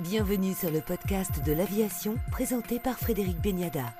Bienvenue sur le podcast de l'aviation présenté par Frédéric Beniada.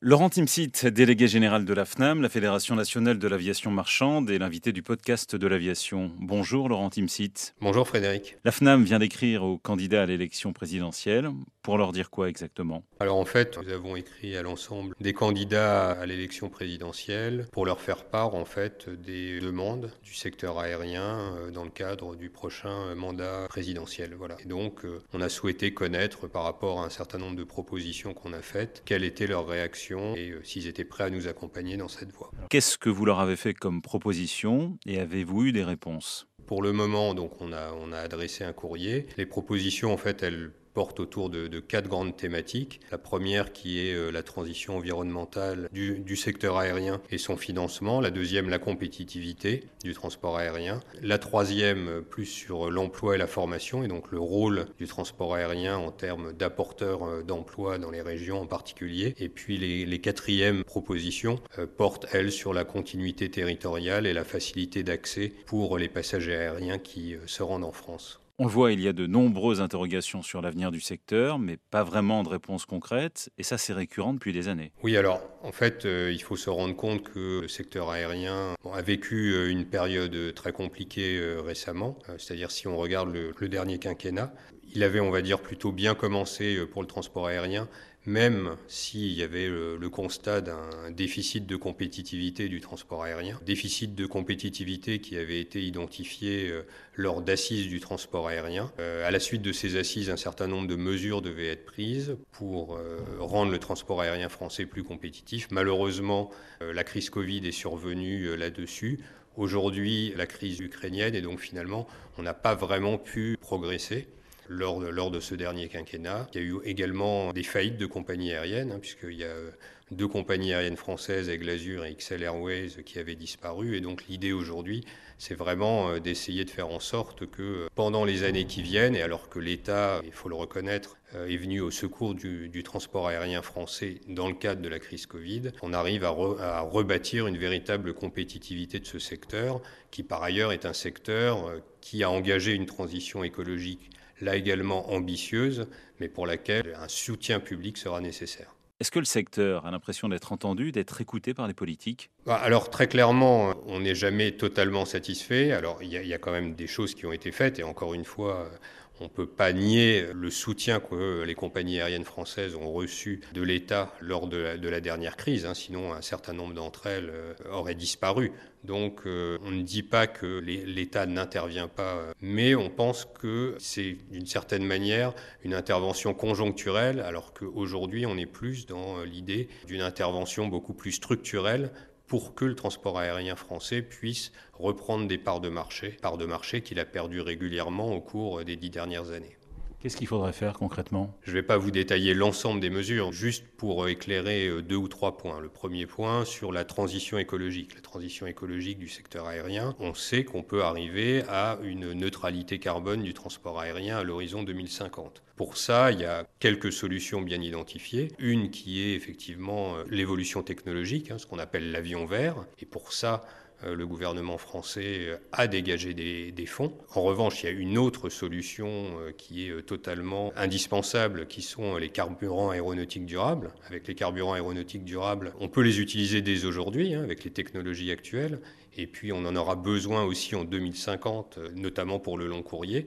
Laurent Timsit, délégué général de la FNAM, la Fédération nationale de l'aviation marchande, et l'invité du podcast de l'aviation. Bonjour Laurent Timsit. Bonjour Frédéric. La FNAM vient d'écrire aux candidats à l'élection présidentielle. Pour leur dire quoi exactement? Alors en fait, nous avons écrit à l'ensemble des candidats à l'élection présidentielle pour leur faire part en fait des demandes du secteur aérien euh, dans le cadre du prochain mandat présidentiel. Voilà. Et donc euh, on a souhaité connaître par rapport à un certain nombre de propositions qu'on a faites, quelle était leur réaction et euh, s'ils étaient prêts à nous accompagner dans cette voie. Qu'est-ce que vous leur avez fait comme proposition et avez-vous eu des réponses? Pour le moment, donc on a, on a adressé un courrier. Les propositions, en fait, elles porte autour de, quatre grandes thématiques. La première qui est euh, la transition environnementale du, secteur aérien et son financement. La deuxième, la compétitivité du transport aérien. La troisième, euh, plus sur l'emploi et la formation, et donc le rôle du transport aérien en termes d'apporteur euh, d'emplois dans les régions en particulier. Et puis les, les quatrièmes propositions portent, elles, sur la continuité territoriale et la facilité d'accès pour les passagers aériens qui se rendent en France. On le voit, il y a de nombreuses interrogations sur l'avenir du secteur, mais pas vraiment de réponses concrètes, et ça c'est récurrent depuis des années. Oui, alors en fait, euh, il faut se rendre compte que le secteur aérien a vécu euh, une période très compliquée euh, récemment, c'est-à-dire si on regarde le, dernier quinquennat, il avait, on va dire, plutôt bien commencé pour le transport aérien, même s'il y avait le, constat d'un déficit de compétitivité du transport aérien, déficit de compétitivité qui avait été identifié euh, lors d'assises du transport aérien. Euh, à la suite de ces assises, un certain nombre de mesures devaient être prises pour euh, rendre le transport aérien français plus compétitif. Malheureusement, la crise Covid est survenue là-dessus. Aujourd'hui, la crise ukrainienne, et donc finalement, on n'a pas vraiment pu progresser lors de, ce dernier quinquennat. Il y a eu également des faillites de compagnies aériennes, hein, puisqu'il y a euh, deux compagnies aériennes françaises, Aigle Azur et XL Airways, qui avaient disparu. Et donc l'idée aujourd'hui, c'est vraiment euh, d'essayer de faire en sorte que euh, pendant les années qui viennent, et alors que l'État, il faut le reconnaître, est venu au secours du, transport aérien français dans le cadre de la crise Covid, on arrive à, rebâtir une véritable compétitivité de ce secteur, qui par ailleurs est un secteur qui a engagé une transition écologique là également ambitieuse, mais pour laquelle un soutien public sera nécessaire. Est-ce que le secteur a l'impression d'être entendu, d'être écouté par les politiques? Bah, Alors très clairement, on n'est jamais totalement satisfait. Alors il y, y, a quand même des choses qui ont été faites, et encore une fois, on ne peut pas nier le soutien que les compagnies aériennes françaises ont reçu de l'État lors de la, dernière crise, hein, sinon un certain nombre d'entre elles euh, auraient disparu. Donc euh, on ne dit pas que l'État n'intervient pas, mais on pense que c'est d'une certaine manière une intervention conjoncturelle, alors qu'aujourd'hui on est plus dans l'idée d'une intervention beaucoup plus structurelle pour que le transport aérien français puisse reprendre des parts de marché, parts de marché qu'il a perdu régulièrement au cours des dix dernières années. Qu'est-ce qu'il faudrait faire concrètement? Je ne vais pas vous détailler l'ensemble des mesures, juste pour éclairer euh, deux ou trois points. Le premier point sur la transition écologique. La transition écologique du secteur aérien, on sait qu'on peut arriver à une neutralité carbone du transport aérien à l'horizon 2050. Pour ça, il y a quelques solutions bien identifiées. Une qui est effectivement euh, l'évolution technologique, hein, ce qu'on appelle l'avion vert. Et pour ça, euh, le gouvernement français euh, a dégagé des, fonds. En revanche, il y a une autre solution qui est totalement indispensable, qui sont les carburants aéronautiques durables. Avec les carburants aéronautiques durables, on peut les utiliser dès aujourd'hui, hein, avec les technologies actuelles. Et puis, on en aura besoin aussi en 2050, notamment pour le long courrier.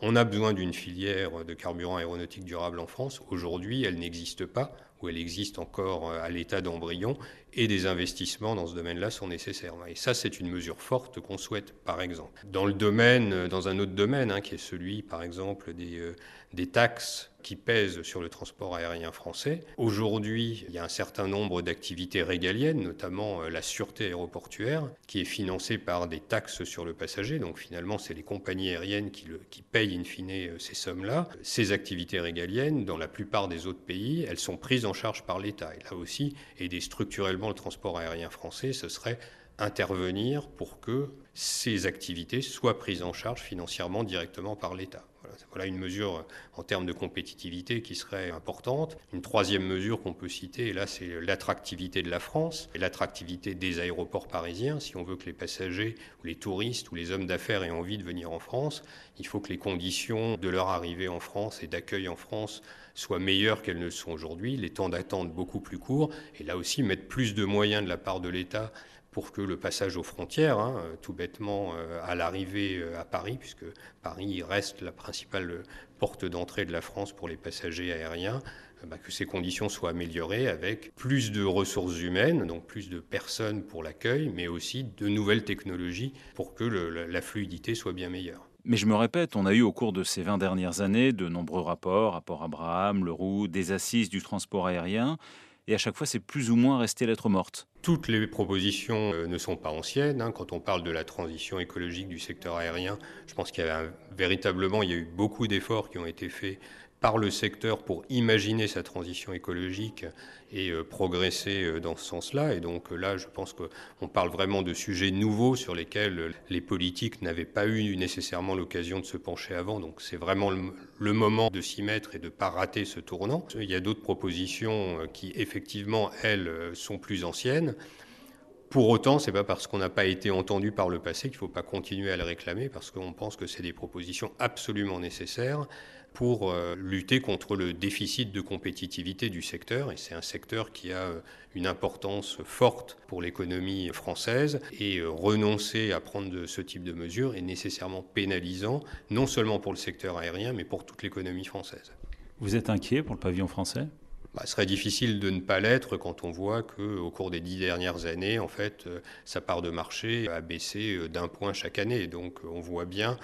On a besoin d'une filière de carburant aéronautique durable en France. Aujourd'hui, elle n'existe pas, ou elle existe encore à l'état d'embryon, et des investissements dans ce domaine-là sont nécessaires. Et ça, c'est une mesure forte qu'on souhaite, par exemple. Dans le domaine, dans un autre domaine, hein, qui est celui, par exemple, des, euh, des taxes qui pèsent sur le transport aérien français. Aujourd'hui, il y a un certain nombre d'activités régaliennes, notamment euh, la sûreté aéroportuaire, qui est financée par des taxes sur le passager. Donc finalement, c'est les compagnies aériennes qui, le, qui payent in fine euh, ces sommes-là. Ces activités régaliennes, dans la plupart des autres pays, elles sont prises en charge par l'État. Et là aussi, aider structurellement le transport aérien français, ce serait intervenir pour que ces activités soient prises en charge financièrement directement par l'État. Voilà, une mesure en termes de compétitivité qui serait importante. Une troisième mesure qu'on peut citer, et là, c'est l'attractivité de la France et l'attractivité des aéroports parisiens. Si on veut que les passagers ou les touristes ou les hommes d'affaires aient envie de venir en France, il faut que les conditions de leur arrivée en France et d'accueil en France soient meilleures qu'elles ne sont aujourd'hui, les temps d'attente beaucoup plus courts, et là aussi mettre plus de moyens de la part de l'État pour que le passage aux frontières, hein, tout bêtement euh, à l'arrivée euh, à Paris, puisque Paris reste la principale porte d'entrée de la France pour les passagers aériens, euh, bah, que ces conditions soient améliorées avec plus de ressources humaines, donc plus de personnes pour l'accueil, mais aussi de nouvelles technologies pour que la fluidité soit bien meilleure. Mais je me répète, on a eu au cours de ces 20 dernières années de nombreux rapports, rapport Abraham, Leroux, des assises du transport aérien, et à chaque fois c'est plus ou moins resté lettre morte. Toutes les propositions euh, ne sont pas anciennes. Hein. Quand on parle de la transition écologique du secteur aérien, je pense qu'il y a véritablement y a eu beaucoup d'efforts qui ont été faits par le secteur pour imaginer sa transition écologique et euh, progresser euh, dans ce sens-là. Et donc là, je pense qu'on parle vraiment de sujets nouveaux sur lesquels les politiques n'avaient pas eu nécessairement l'occasion de se pencher avant. Donc c'est vraiment le, moment de s'y mettre et de ne pas rater ce tournant. Il y a d'autres propositions qui, effectivement, elles, sont plus anciennes. Pour autant, c'est pas parce qu'on n'a pas été entendu par le passé qu'il ne faut pas continuer à le réclamer, parce qu'on pense que c'est des propositions absolument nécessaires pour euh, lutter contre le déficit de compétitivité du secteur. Et c'est un secteur qui a euh, une importance forte pour l'économie française. Et euh, renoncer à prendre ce type de mesures est nécessairement pénalisant, non seulement pour le secteur aérien, mais pour toute l'économie française. Vous êtes inquiet pour le pavillon français? Bah, ce serait difficile de ne pas l'être quand on voit qu'au cours des dix dernières années, en fait, sa part de marché a baissé d'un point chaque année. Donc on voit bien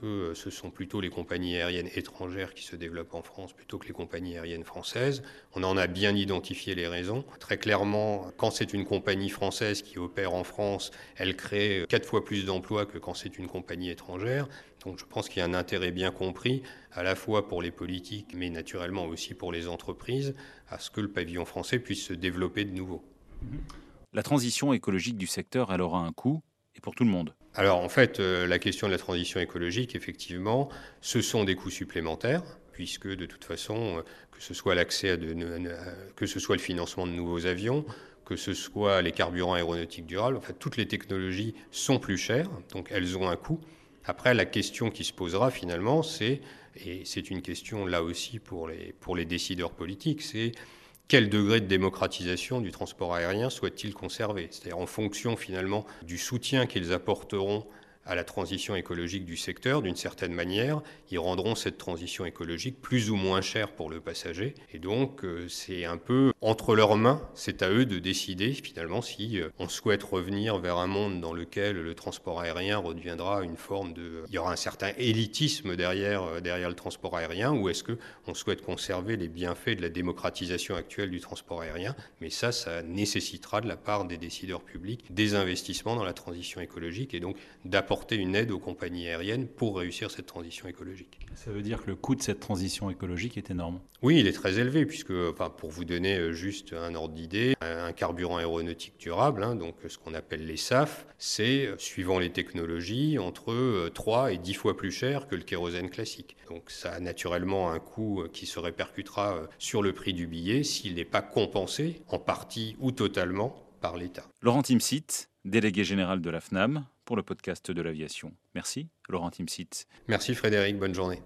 que ce sont plutôt les compagnies aériennes étrangères qui se développent en France plutôt que les compagnies aériennes françaises. On en a bien identifié les raisons. Très clairement, quand c'est une compagnie française qui opère en France, elle crée quatre fois plus d'emplois que quand c'est une compagnie étrangère. Donc je pense qu'il y a un intérêt bien compris, à la fois pour les politiques, mais naturellement aussi pour les entreprises, à ce que le pavillon français puisse se développer de nouveau. La transition écologique du secteur, elle aura un coût, pour tout le monde. Alors en fait, euh, la question de la transition écologique, effectivement, ce sont des coûts supplémentaires, puisque de toute façon, euh, que ce soit l'accès à de, le financement de nouveaux avions, que ce soit les carburants aéronautiques durables, toutes les technologies sont plus chères, donc elles ont un coût. Après, la question qui se posera finalement, c'est, et c'est une question là aussi pour les, pour les décideurs politiques, c'est quel degré de démocratisation du transport aérien souhaitent-ils conserver? C'est-à-dire en fonction finalement du soutien qu'ils apporteront à la transition écologique du secteur, d'une certaine manière, ils rendront cette transition écologique plus ou moins chère pour le passager. Et donc, euh, c'est un peu entre leurs mains, c'est à eux de décider finalement si euh, on souhaite revenir vers un monde dans lequel le transport aérien redeviendra une forme de... Il y aura un certain élitisme derrière, euh, derrière le transport aérien, ou est-ce qu'on souhaite conserver les bienfaits de la démocratisation actuelle du transport aérien? Mais ça, ça nécessitera de la part des décideurs publics des investissements dans la transition écologique et donc d'apporter apporter une aide aux compagnies aériennes pour réussir cette transition écologique. Ça veut dire que le coût de cette transition écologique est énorme Oui, il est très élevé, puisque, enfin, pour vous donner euh, juste un ordre d'idée, un carburant aéronautique durable, hein, donc ce qu'on appelle les SAF, c'est, euh, suivant les technologies, entre 3 euh, et 10 fois plus cher que le kérosène classique. Donc ça a naturellement un coût qui se répercutera sur le prix du billet s'il n'est pas compensé, en partie ou totalement, par l'État. Laurent Timsit, délégué général de la FNAM, pour le podcast de l'aviation. Merci, Laurent Timsit. Merci Frédéric, bonne journée.